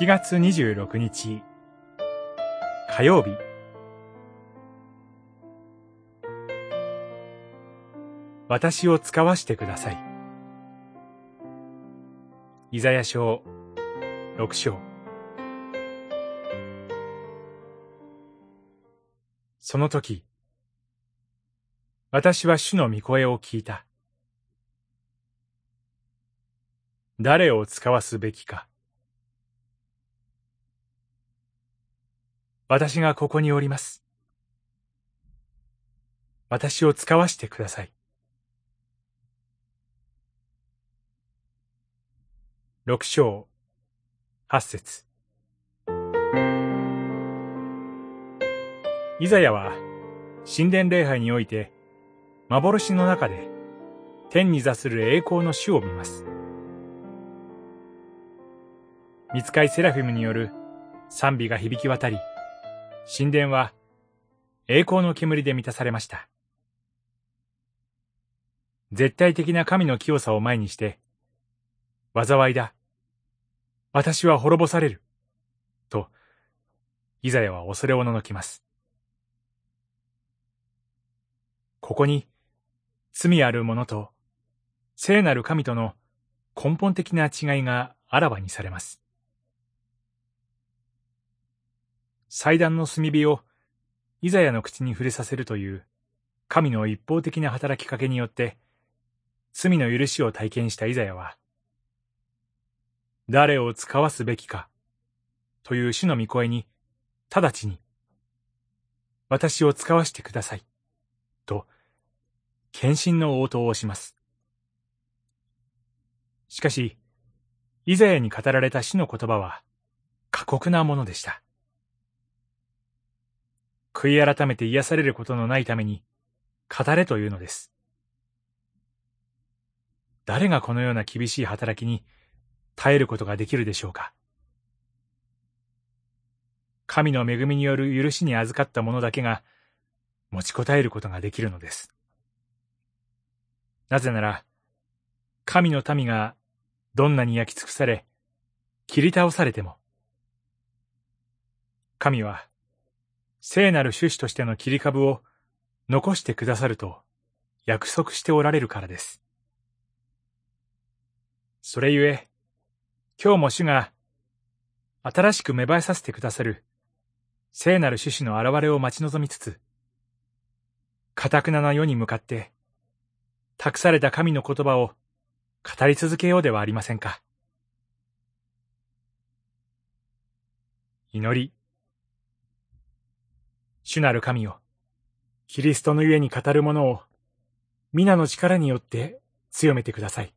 7月26日火曜日私を使わしてください。イザヤ書六章その時、私は主の御声を聞いた。誰を使わすべきか。私がここにおります。私を使わしてください。六章八節イザヤは神殿礼拝において幻の中で天に座する栄光の主を見ます。見つかいセラフィムによる賛美が響き渡り、神殿は栄光の煙で満たされました。絶対的な神の清さを前にして、災いだ。私は滅ぼされる。と、イザヤは恐れおののきます。ここに、罪ある者と、聖なる神との根本的な違いがあらわにされます。祭壇の炭火をイザヤの口に触れさせるという神の一方的な働きかけによって罪の許しを体験したイザヤは誰を使わすべきかという主の御声に直ちに私を使わしてくださいと献身の応答をします。しかし、イザヤに語られた死の言葉は過酷なものでした。悔い改めて癒されることのないために、語れというのです。誰がこのような厳しい働きに耐えることができるでしょうか神の恵みによる許しに預かった者だけが持ちこたえることができるのです。なぜなら、神の民がどんなに焼き尽くされ、切り倒されても、神は聖なる種子としての切り株を残してくださると約束しておられるからです。それゆえ、今日も主が新しく芽生えさせてくださる聖なる種子の現れを待ち望みつつ、かたくなな世に向かって、託された神の言葉を語り続けようではありませんか。祈り。主なる神を、キリストのゆえに語る者を、皆の力によって強めてください。